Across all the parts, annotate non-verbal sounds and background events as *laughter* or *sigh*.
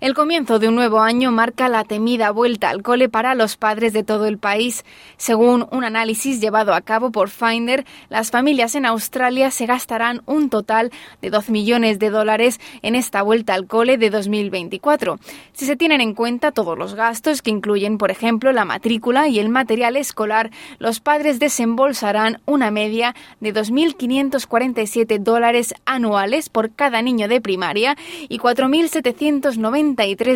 El comienzo de un nuevo año marca la temida vuelta al cole para los padres de todo el país. Según un análisis llevado a cabo por Finder, las familias en Australia se gastarán un total de 12 millones de dólares en esta vuelta al cole de 2024. Si se tienen en cuenta todos los gastos que incluyen, por ejemplo, la matrícula y el material escolar, los padres desembolsarán una media de 2.547 dólares anuales por cada niño de primaria y 4.790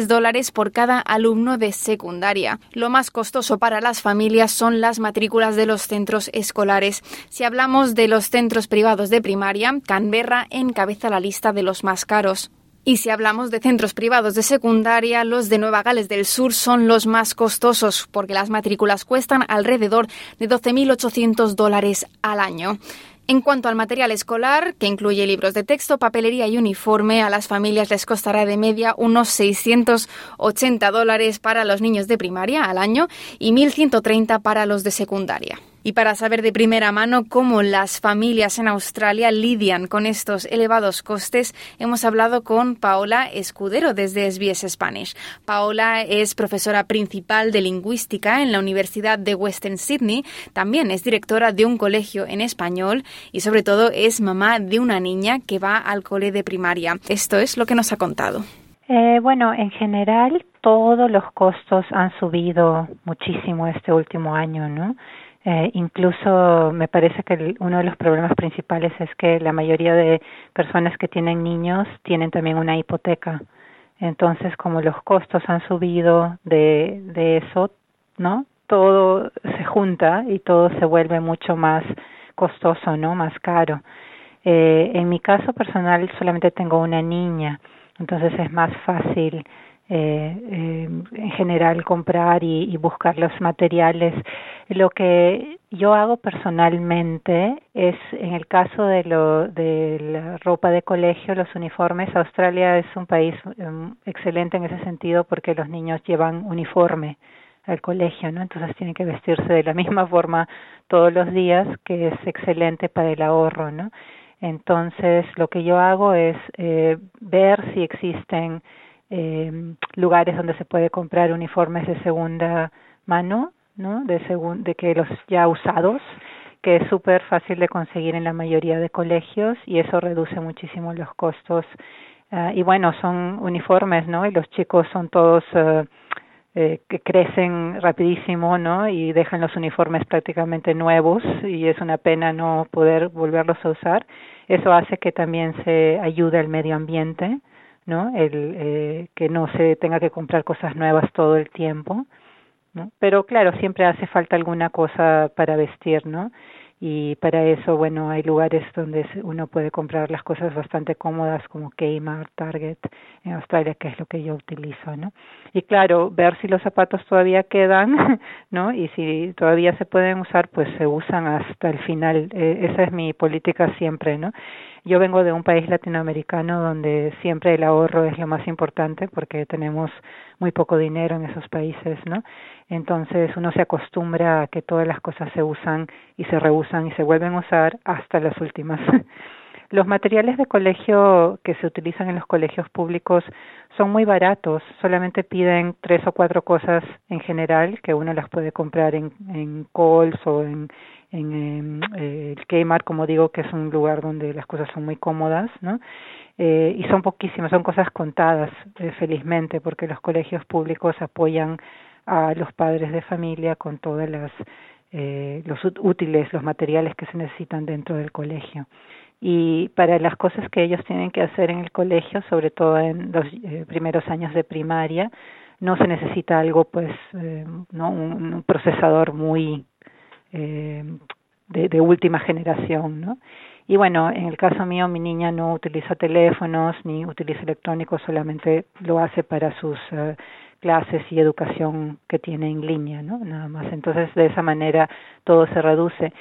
dólares por cada alumno de secundaria. Lo más costoso para las familias son las matrículas de los centros escolares. Si hablamos de los centros privados de primaria, Canberra encabeza la lista de los más caros. Y si hablamos de centros privados de secundaria, los de Nueva Gales del Sur son los más costosos porque las matrículas cuestan alrededor de 12.800 dólares al año. En cuanto al material escolar, que incluye libros de texto, papelería y uniforme, a las familias les costará de media unos 680 dólares para los niños de primaria al año y 1.130 para los de secundaria. Y para saber de primera mano cómo las familias en Australia lidian con estos elevados costes, hemos hablado con Paola Escudero desde SBS Spanish. Paola es profesora principal de lingüística en la Universidad de Western Sydney, también es directora de un colegio en español y sobre todo es mamá de una niña que va al cole de primaria. Esto es lo que nos ha contado. Eh, bueno, en general todos los costos han subido muchísimo este último año, ¿no? Eh, incluso me parece que uno de los problemas principales es que la mayoría de personas que tienen niños tienen también una hipoteca. Entonces, como los costos han subido de, de eso, ¿no? Todo se junta y todo se vuelve mucho más costoso, ¿no? Más caro. Eh, en mi caso personal solamente tengo una niña, entonces es más fácil eh, eh, en general comprar y, y, buscar los materiales. Lo que yo hago personalmente es, en el caso de, lo, de la ropa de colegio, los uniformes, Australia es un país um, excelente en ese sentido porque los niños llevan uniforme al colegio, ¿no? Entonces tienen que vestirse de la *laughs* misma forma todos los días, que es excelente para el ahorro, ¿no? Entonces, lo que yo hago es eh, ver si existen eh, lugares donde se puede comprar uniformes de segunda mano, ¿no? De, segun, de que los ya usados, que es súper fácil de conseguir en la mayoría de colegios y eso reduce muchísimo los costos. Uh, y bueno, son uniformes, ¿no? Y los chicos son todos uh, eh, que crecen rapidísimo, ¿no? Y dejan los uniformes prácticamente nuevos y es una pena no poder volverlos a usar. Eso hace que también se ayude al medio ambiente ¿no? El eh, que no se tenga que comprar cosas nuevas todo el tiempo, ¿no? Pero claro, siempre hace falta alguna cosa para vestir, ¿no? y para eso, bueno, hay lugares donde uno puede comprar las cosas bastante cómodas como Kmart, Target en Australia, que es lo que yo utilizo, ¿no? Y claro, ver si los zapatos todavía quedan, *laughs* ¿no? Y si todavía se pueden usar, pues se usan hasta el final. Eh, esa es mi política siempre, ¿no? Yo vengo de un país latinoamericano donde siempre el ahorro es lo más importante porque tenemos muy poco dinero en esos países, ¿no? Entonces uno se acostumbra a que todas las cosas se usan y se reusan y se vuelven a usar hasta las últimas. *laughs* Los materiales de colegio que se utilizan en los colegios públicos son muy baratos, solamente piden tres o cuatro cosas en general que uno las puede comprar en, en Coles o en, en eh, el Kmart, como digo, que es un lugar donde las cosas son muy cómodas, ¿no? Eh, y son poquísimas, son cosas contadas, eh, felizmente, porque los colegios públicos apoyan a los padres de familia con todas las eh, los útiles, los materiales que se necesitan dentro del colegio. Y para las cosas que ellos tienen que hacer en el colegio, sobre todo en los eh, primeros años de primaria, no se necesita algo, pues, no un, procesador muy eh, de, última generación, ¿no? Y bueno, en el caso mío, mi niña no utiliza teléfonos ni utiliza electrónicos, solamente lo hace para sus uh, clases y educación que tiene en línea, ¿no? Nada más. Entonces, de esa manera todo se reduce.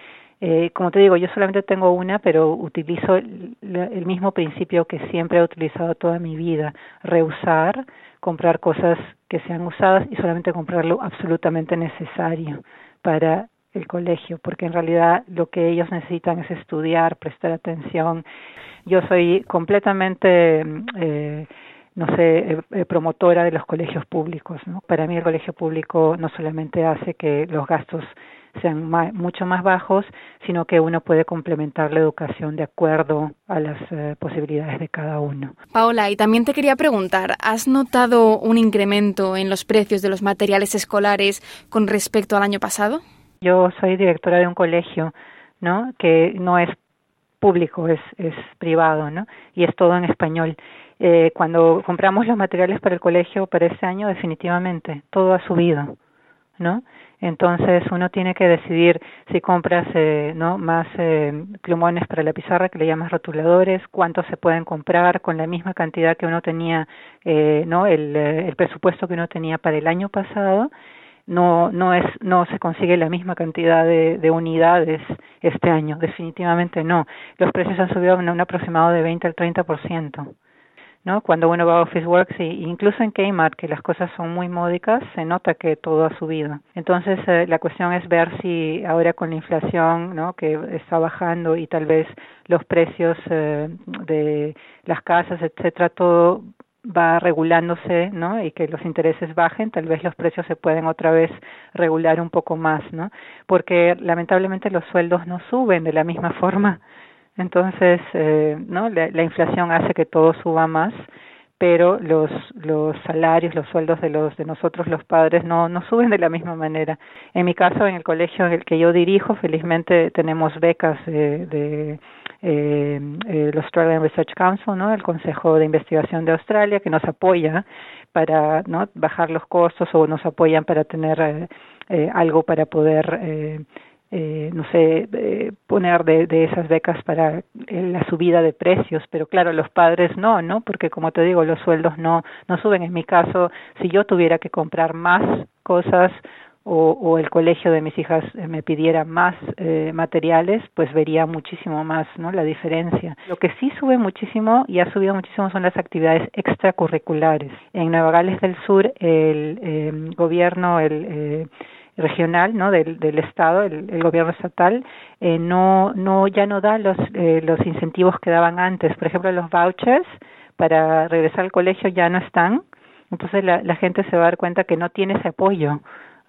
Eh, como te digo, yo solamente tengo una, pero utilizo el mismo principio que siempre he utilizado toda mi vida, reusar, comprar cosas que sean usadas y solamente comprar lo absolutamente necesario para el colegio, porque en realidad lo que ellos necesitan es estudiar, prestar atención. Yo soy completamente, eh, no sé, eh, eh, promotora de los colegios públicos. ¿no? Para mí el colegio público no solamente hace que los gastos sean mucho más bajos, sino que uno puede complementar la educación de acuerdo a las posibilidades de cada uno. Paola, y también te quería preguntar, ¿has notado un incremento en los precios de los materiales escolares con respecto al año pasado? Yo soy directora de un colegio, ¿no? Que no es público, es, es privado, ¿no? Y es todo en español. Eh, cuando compramos los materiales para el colegio para este año, definitivamente, todo ha subido, ¿no? Entonces uno tiene que decidir si compras eh, no más eh, plumones para la pizarra que le llamas rotuladores, cuántos se pueden comprar con la misma cantidad que uno tenía, eh, no el, eh, el presupuesto que uno tenía para el año pasado no no es no se consigue la misma cantidad de, de unidades este año definitivamente no. Los precios han subido en un aproximado de 20 al 30 por ciento no cuando uno va a Officeworks e incluso en Kmart que las cosas son muy módicas se nota que todo ha subido. Entonces eh, la cuestión es ver si ahora con la inflación no que está bajando y tal vez los precios eh, de las casas etcétera todo va regulándose, ¿no? Y que los intereses bajen, tal vez los precios se pueden otra vez regular un poco más, ¿no? Porque lamentablemente los sueldos no suben de la misma *laughs* forma. Entonces, eh, ¿no? La, la inflación hace que todo suba más, pero los salarios, los sueldos de los de nosotros los padres no no suben de la misma manera. En mi caso, en el colegio en el que yo dirijo, felizmente tenemos becas de, de eh, el Australian Research Council, ¿no? El Consejo de Investigación de Australia que nos apoya para ¿no? bajar los costos o nos apoyan para tener eh, eh, algo para poder eh, eh, no sé, eh, poner de, de, esas becas para la subida de precios, pero claro, los padres no, ¿no? Porque como te digo, los sueldos no, no suben. En mi caso, si yo tuviera que comprar más cosas o, o el colegio de mis hijas me pidiera más eh, materiales, pues vería muchísimo más, ¿no? La diferencia. Lo que sí sube muchísimo y ha subido muchísimo son las actividades extracurriculares. En Nueva Gales del Sur, el eh, gobierno, el eh, regional no del, del estado el, el gobierno estatal eh, no no ya no da los eh, los incentivos que daban antes por ejemplo los vouchers para regresar al colegio ya no están entonces la, la gente se va a dar cuenta que no tiene ese apoyo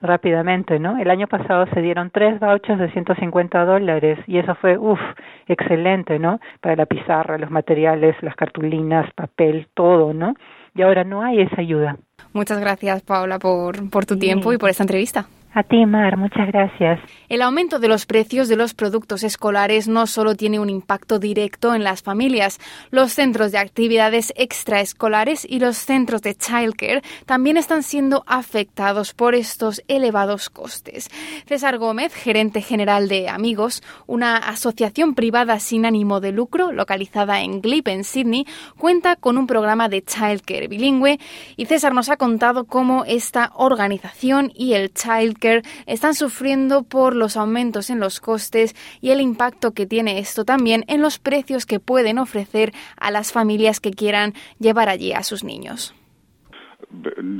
rápidamente, ¿no? El año pasado se dieron tres vouchers de 150 dólares y eso fue, uff, excelente, ¿no? Para la pizarra, los materiales, las cartulinas, papel, todo, ¿no? Y ahora no hay esa ayuda. Muchas gracias, Paula, por, por tu sí. tiempo y por esta entrevista. A ti, Mar, muchas gracias. El aumento de los precios de los productos escolares no solo tiene un impacto directo en las familias, los centros de actividades extraescolares y los centros de childcare también están siendo afectados por estos elevados costes. César Gómez, gerente general de Amigos, una asociación privada sin ánimo de lucro localizada en Glebe, en Sydney, cuenta con un programa de childcare bilingüe y César nos ha contado cómo esta organización y el childcare están sufriendo por los aumentos en los costes y el impacto que tiene esto también en los precios que pueden ofrecer a las familias que quieran llevar allí a sus niños.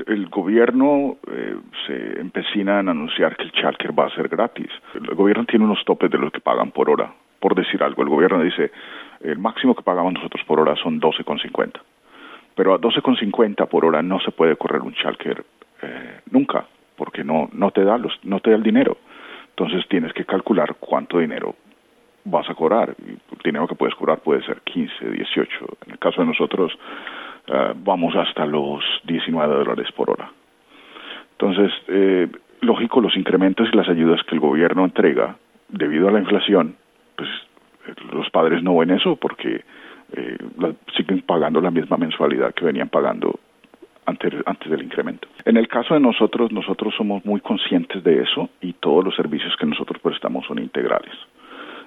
El gobierno eh, se empecina en anunciar que el childcare va a ser gratis. El gobierno tiene unos topes de lo que pagan por hora. Por decir algo, el gobierno dice el máximo que pagamos nosotros por hora son 12,50. Pero a 12,50 por hora no se puede correr un childcare eh, nunca porque no, no, te da los, no te da el dinero. Entonces tienes que calcular cuánto dinero vas a cobrar. El dinero que puedes cobrar puede ser 15, 18. En el caso de nosotros, uh, vamos hasta los 19 dólares por hora. Entonces, eh, lógico, los incrementos y las ayudas que el gobierno entrega debido a la inflación, pues los padres no ven eso porque eh, siguen pagando la misma mensualidad que venían pagando antes, antes del incremento. En el caso de nosotros, nosotros somos muy conscientes de eso y todos los servicios que nosotros prestamos son integrales.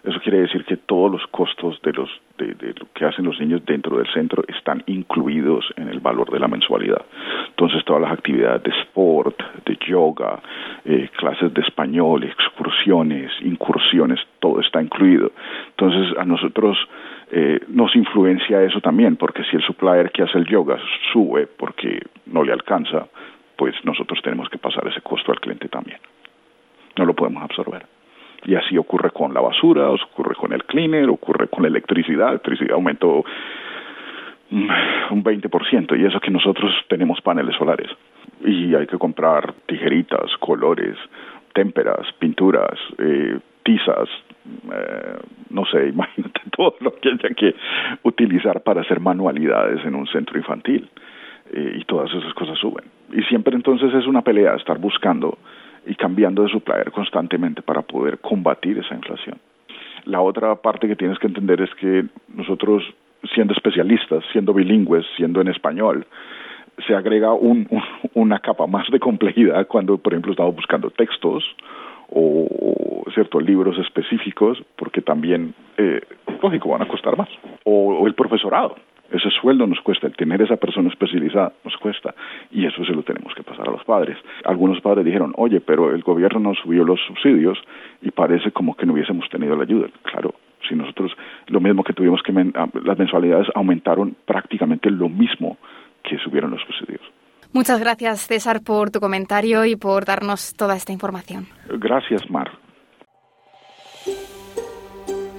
Eso quiere decir que todos los costos de, los, de, lo que hacen los niños dentro del centro están incluidos en el valor de la mensualidad. Entonces todas las actividades de sport, de yoga, eh, clases de español, excursiones, incursiones, todo está incluido. Entonces a nosotros eh, nos influencia eso también, porque si el supplier que hace el yoga sube porque no le alcanza, pues nosotros tenemos que pasar ese costo al cliente también. No lo podemos absorber. Y así ocurre con la basura, ocurre con el cleaner, ocurre con la electricidad. Electricidad aumentó un 20% y eso que nosotros tenemos paneles solares. Y hay que comprar tijeritas, colores, témperas, pinturas, eh, tizas, eh, no sé, *laughs* imagínate todo lo que haya que utilizar para hacer manualidades en un centro infantil. Eh, y todas esas cosas suben. Y siempre entonces es una pelea estar buscando y cambiando de supplier constantemente para poder combatir esa inflación. La otra parte que tienes que entender es que nosotros, siendo especialistas, siendo bilingües, siendo en español, se agrega un, una capa más de complejidad cuando, por ejemplo, estamos buscando textos o, ciertos libros específicos, porque también, eh, lógico, van a costar más. o el profesorado ese sueldo nos cuesta, el tener esa persona especializada nos cuesta y eso se lo tenemos que pasar a los padres. Algunos padres dijeron, oye, pero el gobierno nos subió los subsidios y parece como que no hubiésemos tenido la ayuda. Claro, si nosotros lo mismo que tuvimos que, ah, las mensualidades aumentaron prácticamente lo mismo que subieron los subsidios. Muchas gracias, César, por tu comentario y por darnos toda esta información. Gracias, Mar.